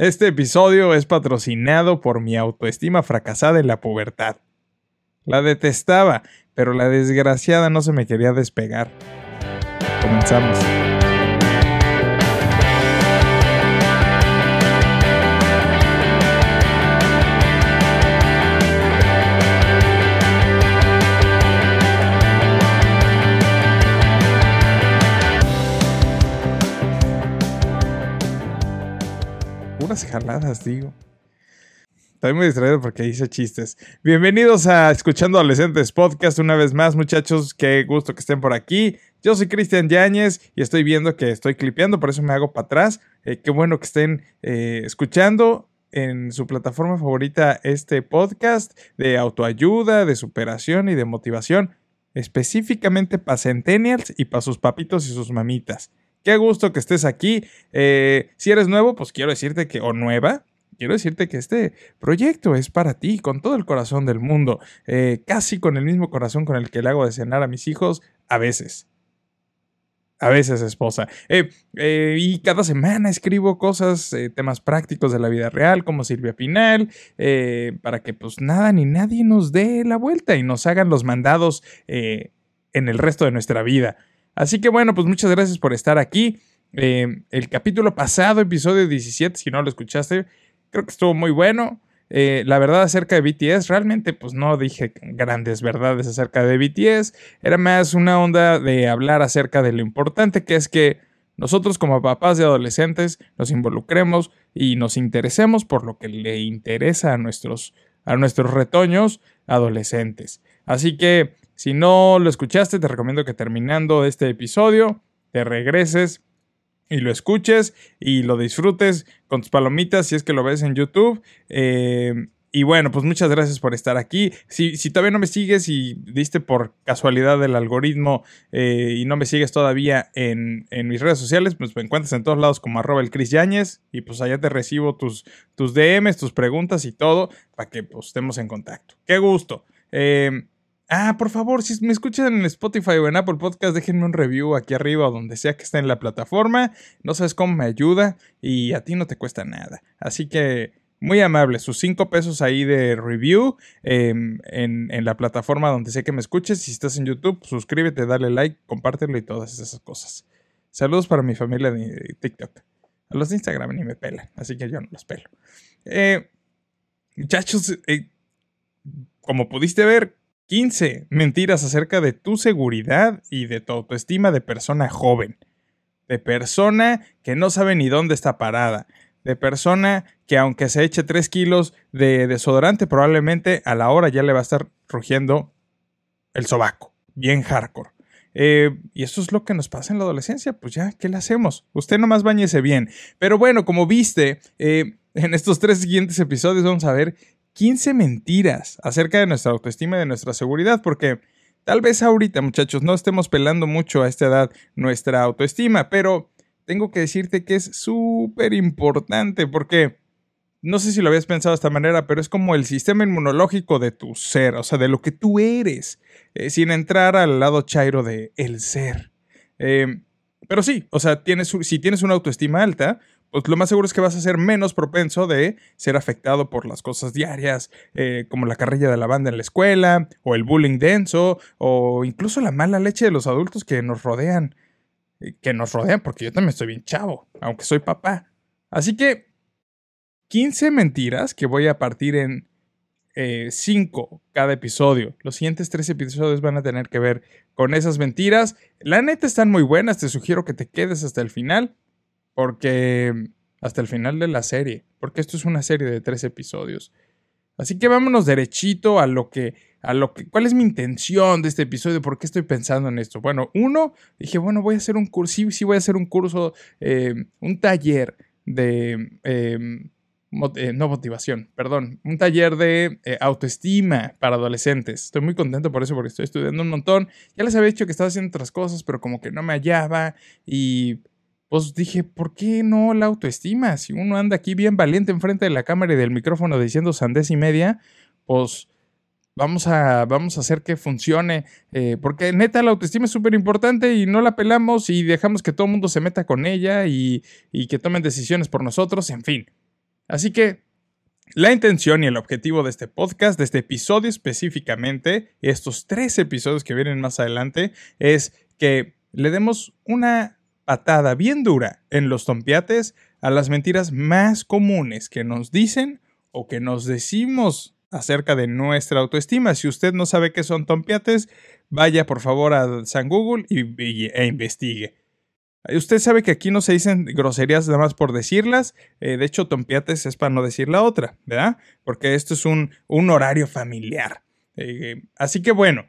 Este episodio es patrocinado por mi autoestima fracasada en la pubertad. La detestaba, pero la desgraciada no se me quería despegar. Comenzamos. Puras jaladas, digo. Estoy muy distraído porque hice chistes. Bienvenidos a Escuchando Adolescentes Podcast una vez más, muchachos. Qué gusto que estén por aquí. Yo soy Cristian Yáñez y estoy viendo que estoy clipeando, por eso me hago para atrás. Eh, qué bueno que estén eh, escuchando en su plataforma favorita este podcast de autoayuda, de superación y de motivación, específicamente para Centennials y para sus papitos y sus mamitas. Qué gusto que estés aquí. Eh, si eres nuevo, pues quiero decirte que, o nueva, quiero decirte que este proyecto es para ti, con todo el corazón del mundo, eh, casi con el mismo corazón con el que le hago de cenar a mis hijos, a veces. A veces, esposa. Eh, y cada semana escribo cosas, temas prácticos de la vida real, como Silvia Pinal, para que pues nada ni nadie nos dé la vuelta y nos hagan los mandados en el resto de nuestra vida. Así que bueno, pues muchas gracias por estar aquí. el capítulo pasado, episodio 17, si no lo escuchaste, creo que estuvo muy bueno. Eh, la verdad acerca de BTS, realmente pues no dije grandes verdades acerca de BTS, era más una onda de hablar acerca de lo importante que es que nosotros como papás de adolescentes nos involucremos y nos interesemos por lo que le interesa a nuestros, a nuestros retoños adolescentes. Así que si no lo escuchaste, te recomiendo que terminando este episodio te regreses y lo escuches y lo disfrutes con tus palomitas si es que lo ves en YouTube. Eh, y bueno, pues muchas gracias por estar aquí. Si, si, todavía no me sigues y diste por casualidad el algoritmo eh, y no me sigues todavía en, mis redes sociales, pues me encuentras en todos lados como arroba el Yáñez y pues allá te recibo tus, tus DMs, tus preguntas y todo para que pues, estemos en contacto. ¡Qué gusto! Eh, Ah, por favor, si me escuchan en Spotify o en Apple Podcast, déjenme un review aquí arriba o donde sea que esté en la plataforma. No sabes cómo me ayuda y a ti no te cuesta nada. Así que muy amable, sus cinco pesos ahí de review em, en, la plataforma donde sea que me escuches. Si estás en YouTube, suscríbete, dale like, compártelo y todas esas cosas. Saludos para mi familia de TikTok. A los de Instagram ni me pelan, así que yo no los pelo. Eh, muchachos, eh, como pudiste ver, 15 mentiras acerca de tu seguridad y de tu autoestima de persona joven. De persona que no sabe ni dónde está parada. De persona que aunque se eche 3 kilos de desodorante, probablemente a la hora ya le va a estar rugiendo el sobaco. Bien hardcore. Eh, y eso es lo que nos pasa en la adolescencia. Pues ya, ¿qué le hacemos? Usted nomás bañese bien. Pero bueno, como viste, eh, en estos tres siguientes episodios vamos a ver 15 mentiras acerca de nuestra autoestima y de nuestra seguridad, porque tal vez ahorita, muchachos, no estemos pelando mucho a esta edad nuestra autoestima, pero tengo que decirte que es súper importante porque no sé si lo habías pensado de esta manera, pero es como el sistema inmunológico de tu ser, o sea, de lo que tú eres, eh, sin entrar al lado chairo de el ser. Eh, pero sí, o sea, tienes, si tienes una autoestima alta, pues lo más seguro es que vas a ser menos propenso de ser afectado por las cosas diarias, eh, como la carrilla de la banda en la escuela, o el bullying denso, o incluso la mala leche de los adultos que nos rodean. Que nos rodean, porque yo también estoy bien chavo, aunque soy papá. Así que 15 mentiras que voy a partir en 5 eh, cada episodio. Los siguientes 3 episodios van a tener que ver con esas mentiras. La neta están muy buenas, te sugiero que te quedes hasta el final. Porque hasta el final de la serie, porque esto es una serie de tres episodios. Así que vámonos derechito a lo que, a lo que, ¿cuál es mi intención de este episodio? ¿Por qué estoy pensando en esto? Bueno, uno, dije, bueno, voy a hacer un curso, sí, sí voy a hacer un curso, eh, un taller de, em, eh, no motivación, perdón, un taller de eh, autoestima para adolescentes. Estoy muy contento por eso, porque estoy estudiando un montón. Ya les había dicho que estaba haciendo otras cosas, pero como que no me hallaba y pues dije, ¿por qué no la autoestima? Si uno anda aquí bien valiente enfrente de la cámara y del micrófono diciendo sandés y media, pues vamos a, vamos a hacer que funcione. Eh, porque neta, la autoestima es súper importante y no la pelamos y dejamos que todo el mundo se meta con ella y, y que tomen decisiones por nosotros, en fin. Así que la intención y el objetivo de este podcast, de este episodio específicamente, estos tres episodios que vienen más adelante, es que le demos una patada bien dura en los tompiates a las mentiras más comunes que nos dicen o que nos decimos acerca de nuestra autoestima. Si usted no sabe qué son tompiates, vaya por favor a San Google y, e investigue. Usted sabe que aquí no se dicen groserías nada más por decirlas. Eh, de hecho, tompiates es para no decir la otra, ¿verdad? Porque esto es un, un horario familiar. Eh, así que bueno,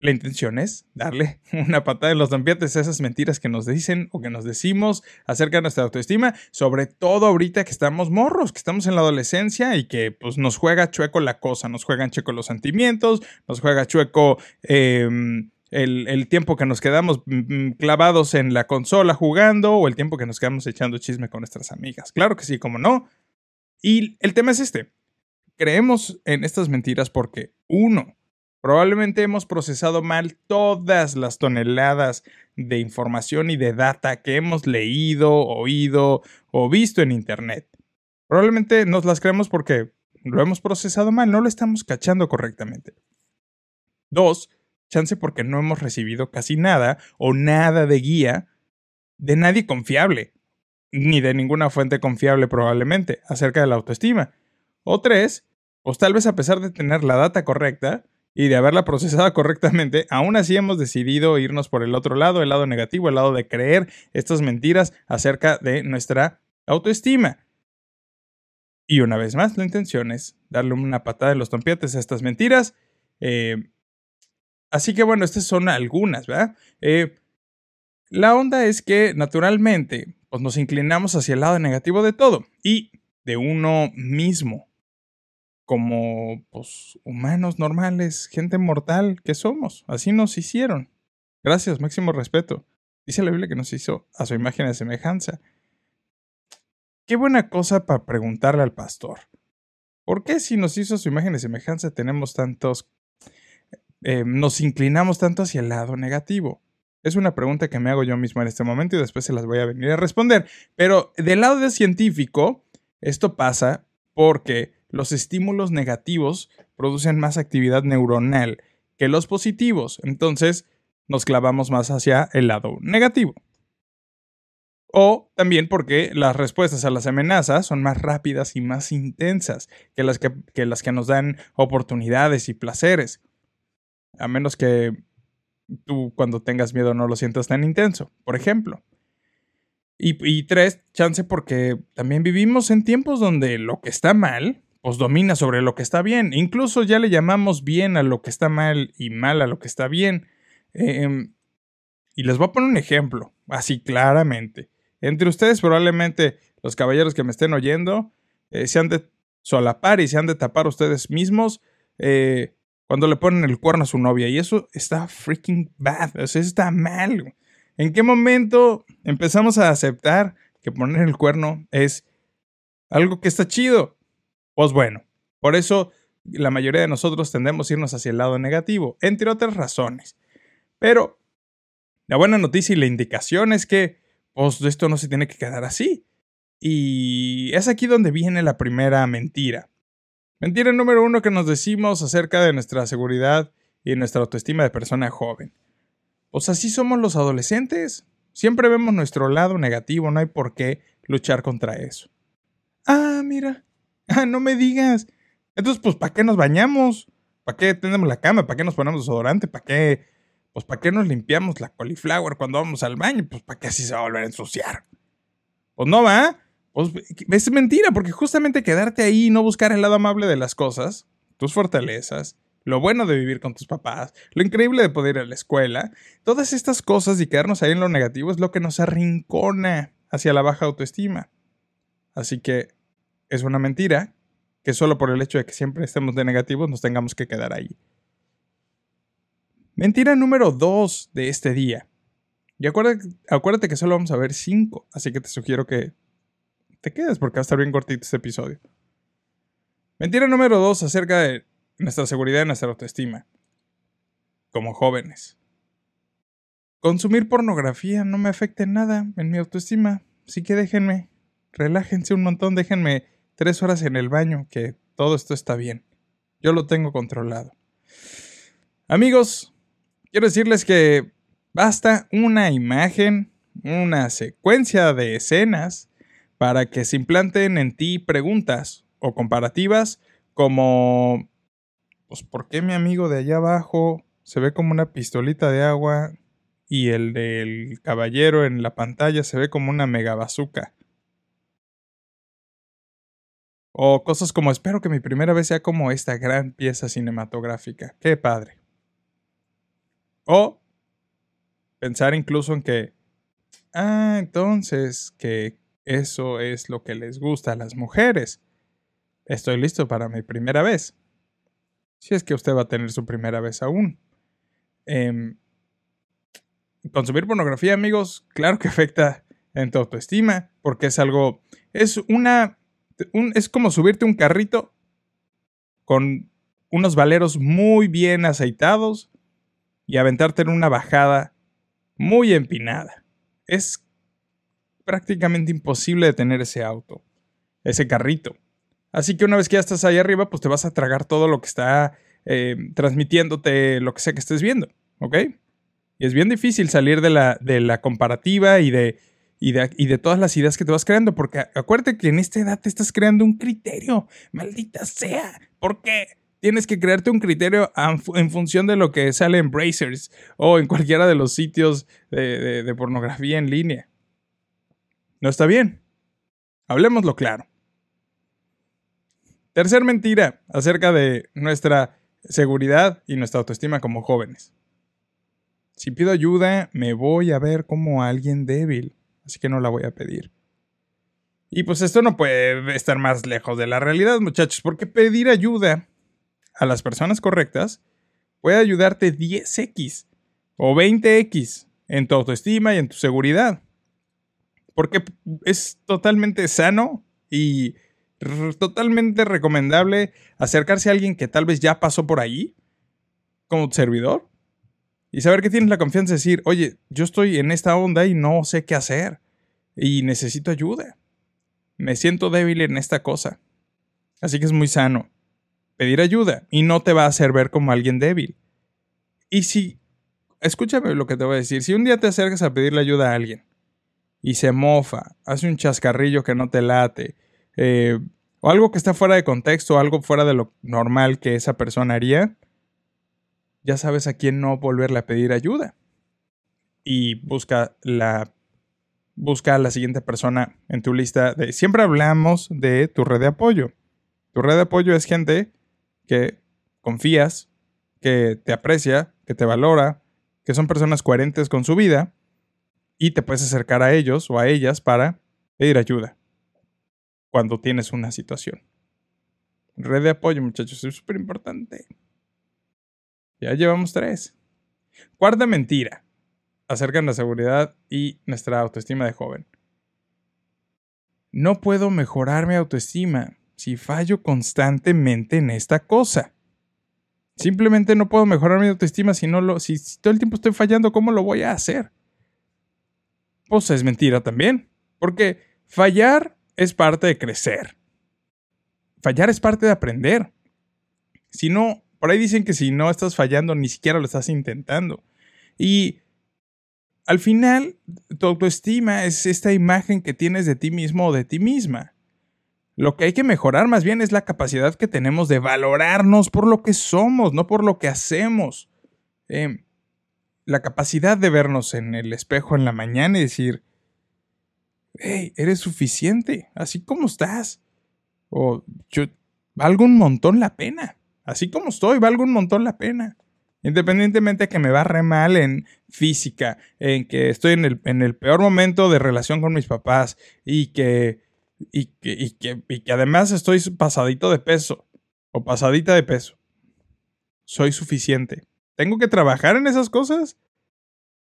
la intención es darle una patada en los dompiates a esas mentiras que nos dicen o que nos decimos acerca de nuestra autoestima, sobre todo ahorita que estamos morros, que estamos en la adolescencia y que pues, nos juega chueco la cosa, nos juegan chueco los sentimientos, nos juega chueco em, el, el, tiempo que nos quedamos mm, mm, clavados en la consola jugando o el tiempo que nos quedamos echando chisme con nuestras amigas. Claro que sí, como no. Y el tema es este. Creemos en estas mentiras porque, uno, Probablemente hemos procesado mal todas las toneladas de información y de data que hemos leído, oído o visto en Internet. Probablemente nos las creemos porque lo hemos procesado mal, no lo estamos cachando correctamente. Dos, chance porque no hemos recibido casi nada o nada de guía de nadie confiable, ni de ninguna fuente confiable probablemente, acerca de la autoestima. O tres, pues tal vez a pesar de tener la data correcta, y de haberla procesado correctamente, aún así hemos decidido irnos por el otro lado, el lado negativo, el lado de creer estas mentiras acerca de nuestra autoestima. Y una vez más, la intención es darle una patada en los tompiates a estas mentiras. Eh, así que bueno, estas son algunas, ¿verdad? Eh, la onda es que naturalmente pues nos inclinamos hacia el lado negativo de todo y de uno mismo como pues, humanos normales, gente mortal que somos. Así nos hicieron. Gracias, máximo respeto. Dice la Biblia que nos hizo a su imagen y semejanza. Qué buena cosa para preguntarle al pastor. ¿Por qué si nos hizo a su imagen y semejanza tenemos tantos... Eh, nos inclinamos tanto hacia el lado negativo? Es una pregunta que me hago yo mismo en este momento y después se las voy a venir a responder. Pero del lado de científico, esto pasa porque los estímulos negativos producen más actividad neuronal que los positivos, entonces nos clavamos más hacia el lado negativo. O también porque las respuestas a las amenazas son más rápidas y más intensas que las que, las que nos dan oportunidades y placeres. A menos que tú cuando tengas miedo no lo sientas tan intenso, por ejemplo. Y, y tres, chance porque también vivimos en tiempos donde lo que está mal pues domina sobre lo que está bien. Incluso ya le llamamos bien a lo que está mal y mal a lo que está bien. Em, y les voy a poner un ejemplo, así claramente. Entre ustedes probablemente los caballeros que me estén oyendo eh, se han de solapar y se han de tapar ustedes mismos eh, cuando le ponen el cuerno a su novia. Y eso está freaking bad, o sea, está mal. ¿En qué momento empezamos a aceptar que poner el cuerno es algo que está chido? Pues bueno, por eso la mayoría de nosotros tendemos a irnos hacia el lado negativo, entre otras razones. Pero la buena noticia y la indicación es que, pues, esto no se tiene que quedar así. Y es aquí donde viene la primera mentira. Mentira número uno que nos decimos acerca de nuestra seguridad y nuestra autoestima de persona joven. Pues así somos los adolescentes. Siempre vemos nuestro lado negativo, no hay por qué luchar contra eso. Ah, mira, Ah, no me digas. Entonces, pues, ¿para qué nos bañamos? ¿Para qué tenemos la cama? ¿Para qué nos ponemos desodorante? ¿Para qué? Pues, ¿para qué nos limpiamos la cauliflower cuando vamos al baño? Pues, ¿para qué así se va a volver a ensuciar? Pues no va. Pues es mentira, porque justamente quedarte ahí y no buscar el lado amable de las cosas, tus fortalezas, lo bueno de vivir con tus papás, lo increíble de poder ir a la escuela, todas estas cosas y quedarnos ahí en lo negativo es lo que nos arrincona hacia la baja autoestima. Así que es una mentira que solo por el hecho de que siempre estemos de negativos nos tengamos que quedar ahí. Mentira número 2 de este día. Y acuérdate, que solo vamos a ver 5, así que te sugiero que te quedes porque va a estar bien cortito este episodio. Mentira número 2 acerca de nuestra seguridad y nuestra autoestima. Como jóvenes. Consumir pornografía no me afecta en nada en mi autoestima, así que déjenme, relájense un montón, déjenme tres horas en el baño, que todo esto está bien. Yo lo tengo controlado. Amigos, quiero decirles que basta una imagen, una secuencia de escenas para que se implanten en ti preguntas o comparativas como, pues, ¿por qué mi amigo de allá abajo se ve como una pistolita de agua y el del caballero en la pantalla se ve como una mega bazooka? O cosas como espero que mi primera vez sea como esta gran pieza cinematográfica. Qué padre. O pensar incluso en que, ah, entonces que eso es lo que les gusta a las mujeres. Estoy listo para mi primera vez. Si es que usted va a tener su primera vez aún. Em, consumir pornografía, amigos, claro que afecta en tu autoestima, porque es algo, es una es como subirte un carrito con unos valeros muy bien aceitados y aventarte en una bajada muy empinada. Es prácticamente imposible detener ese auto, ese carrito. Así que una vez que ya estás ahí arriba, pues te vas a tragar todo lo que está eh, transmitiéndote lo que sea que estés viendo, ¿ok? Y es bien difícil salir de la, de la comparativa y de y de, todas las ideas que te vas creando, porque acuérdate que en esta edad te estás creando un criterio, maldita sea, ¿por qué? Tienes que crearte un criterio en función de lo que sale en Brazers o en cualquiera de los sitios de, de pornografía en línea. No está bien. Hablemoslo claro. Tercer mentira acerca de nuestra seguridad y nuestra autoestima como jóvenes. Si pido ayuda, me voy a ver como alguien débil así que no la voy a pedir. Y pues esto no puede estar más lejos de la realidad, muchachos, porque pedir ayuda a las personas correctas puede ayudarte 10x o 20x en tu autoestima y en tu seguridad. Porque es totalmente sano y totalmente recomendable acercarse a alguien que tal vez ya pasó por ahí como servidor y saber que tienes la confianza de decir, oye, yo estoy en esta onda y no sé qué hacer. Y necesito ayuda. Me siento débil en esta cosa. Así que es muy sano. Pedir ayuda y no te va a hacer ver como alguien débil. Y si, escúchame lo que te voy a decir, si un día te acercas a pedirle ayuda a alguien y se mofa, hace un chascarrillo que no te late, eh, o algo que está fuera de contexto, algo fuera de lo normal que esa persona haría, ya sabes a quién no volverle a pedir ayuda. Y busca la busca a la siguiente persona en tu lista de siempre hablamos de tu red de apoyo. Tu red de apoyo es gente que confías, que te aprecia, que te valora, que son personas coherentes con su vida y te puedes acercar a ellos o a ellas para pedir ayuda cuando tienes una situación. Red de apoyo, muchachos, es súper importante. Ya llevamos tres. Cuarta mentira acerca de la seguridad y nuestra autoestima de joven. No puedo mejorar mi autoestima si fallo constantemente en esta cosa. Simplemente no puedo mejorar mi autoestima si no lo si, todo el tiempo estoy fallando, ¿cómo lo voy a hacer? Pues es mentira también, porque fallar es parte de crecer. Fallar es parte de aprender. Si no por ahí dicen que si no estás fallando, ni siquiera lo estás intentando. Y al final, tu autoestima es esta imagen que tienes de ti mismo o de ti misma. Lo que hay que mejorar más bien es la capacidad que tenemos de valorarnos por lo que somos, no por lo que hacemos. Em, la capacidad de vernos en el espejo en la mañana y decir, hey, eres suficiente, así como estás. O yo valgo un montón la pena así como estoy, valgo un montón la pena. Independientemente de que me va re mal en física, en que estoy en el, en el peor momento de relación con mis papás y que, y que, y que, y que además estoy pasadito de peso o pasadita de peso. Soy suficiente. ¿Tengo que trabajar en esas cosas?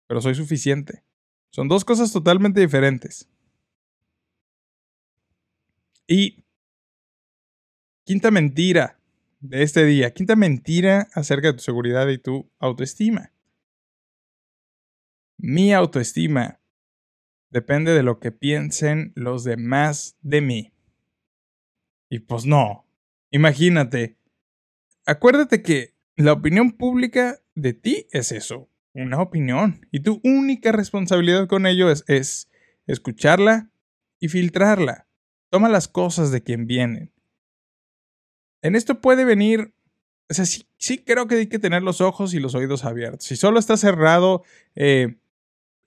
Pero soy suficiente. Son dos cosas totalmente diferentes. Y quinta mentira de este día. Quinta mentira acerca de tu seguridad y tu autoestima. Mi autoestima depende de lo que piensen los demás de mí. Y pues no. Imagínate. Acuérdate que la opinión pública de ti es eso, una opinión. Y tu única responsabilidad con ello es, es escucharla y filtrarla. Toma las cosas de quien vienen. En esto puede venir, o sea, sí, creo que hay que tener los ojos y los oídos abiertos. Si solo está cerrado eh,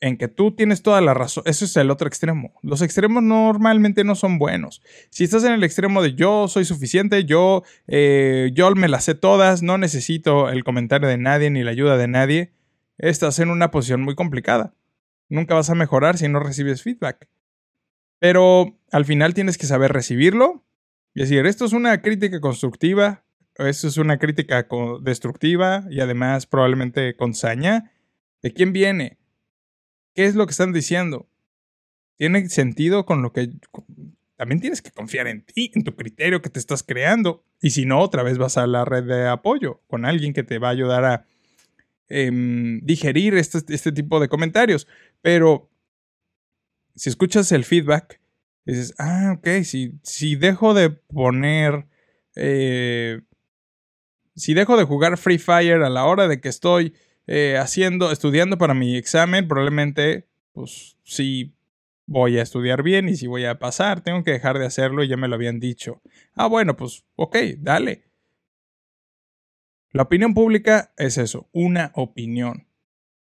en que tú tienes toda la razón, eso es el otro extremo. Los extremos normalmente no son buenos. Si estás en el extremo de yo soy suficiente, yo, eh, yo me las sé todas, no necesito el comentario de nadie ni la ayuda de nadie, estás en una posición muy complicada. Nunca vas a mejorar si no recibes feedback. Pero al final tienes que saber recibirlo y decir, esto es una crítica constructiva, esto es una crítica destructiva y además probablemente con saña. ¿De quién viene? ¿Qué es lo que están diciendo? ¿Tiene sentido con lo que... También tienes que confiar en ti, en tu criterio que te estás creando. Y si no, otra vez vas a la red de apoyo con alguien que te va a ayudar a em, digerir este, este tipo de comentarios. Pero si escuchas el feedback, dices, ah, ok, si, si dejo de poner, eh, si dejo de jugar Free Fire a la hora de que estoy eh, haciendo, estudiando para mi examen, probablemente, pues sí voy a estudiar bien y si voy a pasar, tengo que dejar de hacerlo y ya me lo habían dicho. Ah, bueno, pues ok, dale. La opinión pública es eso, una opinión.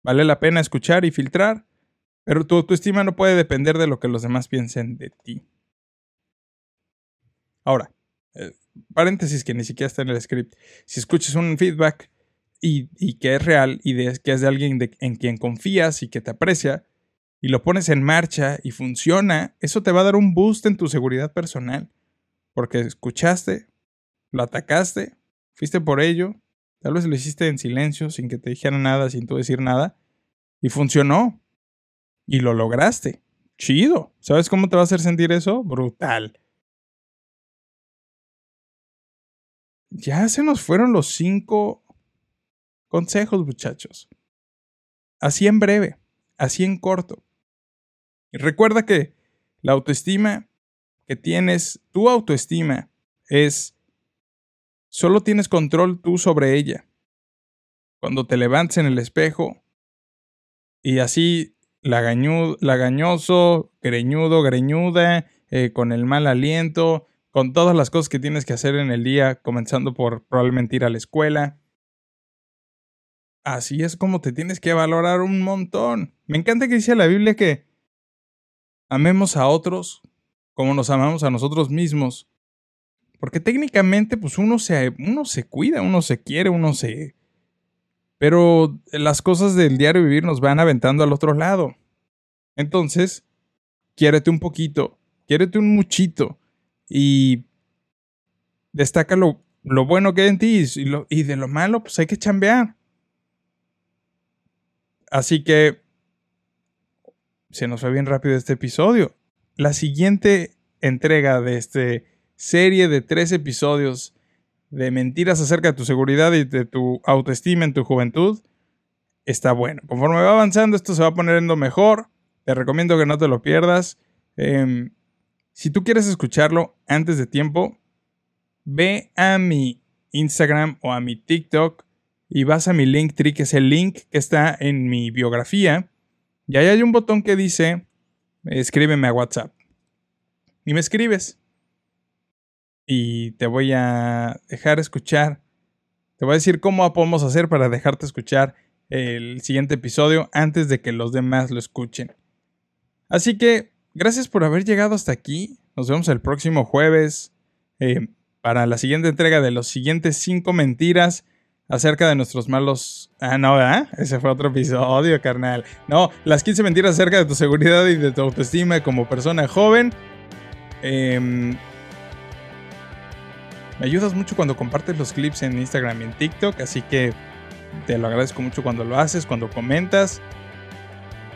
Vale la pena escuchar y filtrar pero tu autoestima no puede depender de lo que los demás piensen de ti. Ahora, eh, paréntesis que ni siquiera está en el script. Si escuchas un feedback y, que es real y que es de alguien en quien confías y que te aprecia, y lo pones en marcha y funciona, eso te va a dar un boost en tu seguridad personal. Porque escuchaste, lo atacaste, fuiste por ello, tal vez lo hiciste en silencio, sin que te dijeran nada, sin tú decir nada, y funcionó. Y lo lograste. Chido. ¿Sabes cómo te va a hacer sentir eso? Brutal. Ya se nos fueron los cinco consejos, muchachos. Así en breve, así en corto. Y recuerda que la autoestima que tienes, tu autoestima, es... Solo tienes control tú sobre ella. Cuando te levantes en el espejo y así lagañoso, greñudo, greñuda, eh, con el mal aliento, con todas las cosas que tienes que hacer en el día, comenzando por probablemente ir a la escuela. Así es como te tienes que valorar un montón. Me encanta que dice la Biblia que amemos a otros como nos amamos a nosotros mismos. Porque técnicamente, pues uno se, uno se cuida, uno se quiere, uno se, pero las cosas del diario vivir nos van aventando al otro lado. Entonces, quiérete un poquito, quiérete un muchito y destaca lo, bueno que hay en ti y, y de lo malo, pues hay que chambear. Así que se nos fue bien rápido este episodio. La siguiente entrega de esta serie de tres episodios de mentiras acerca de tu seguridad y de tu autoestima en tu juventud, está bueno. Conforme va avanzando, esto se va poniendo mejor. Te recomiendo que no te lo pierdas. Em, si tú quieres escucharlo antes de tiempo, ve a mi Instagram o a mi TikTok y vas a mi Linktree, que es el link que está en mi biografía. Y ahí hay un botón que dice, escríbeme a WhatsApp. Y me escribes y te voy a dejar escuchar. Te voy a decir cómo podemos hacer para dejarte escuchar el siguiente episodio antes de que los demás lo escuchen. Así que, gracias por haber llegado hasta aquí. Nos vemos el próximo jueves eh, para la siguiente entrega de los siguientes cinco mentiras acerca de nuestros malos... Ah, no, ¿verdad? Ese fue otro episodio, carnal. No, las 15 mentiras acerca de tu seguridad y de tu autoestima como persona joven. Eh, me ayudas mucho cuando compartes los clips en Instagram y en TikTok, así que te lo agradezco mucho cuando lo haces, cuando comentas.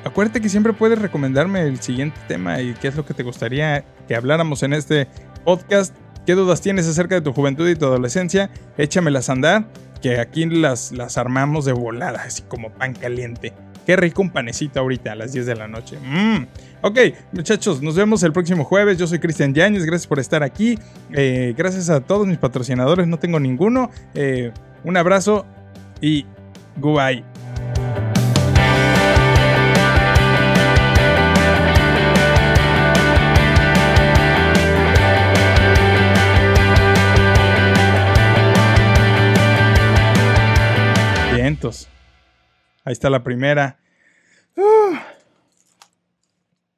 Acuérdate que siempre puedes recomendarme el siguiente tema y qué es lo que te gustaría que habláramos en este podcast. ¿Qué dudas tienes acerca de tu juventud y tu adolescencia? Échamelas a andar, que aquí las, las armamos de volada, así como pan caliente. Qué rico un panecito ahorita a las 10 de la noche. Mm. Ok, muchachos, nos vemos el próximo jueves. Yo soy Cristian Yáñez, gracias por estar aquí. Eh, gracias a todos mis patrocinadores, no tengo ninguno. Eh, un abrazo y goodbye. Ahí está la primera.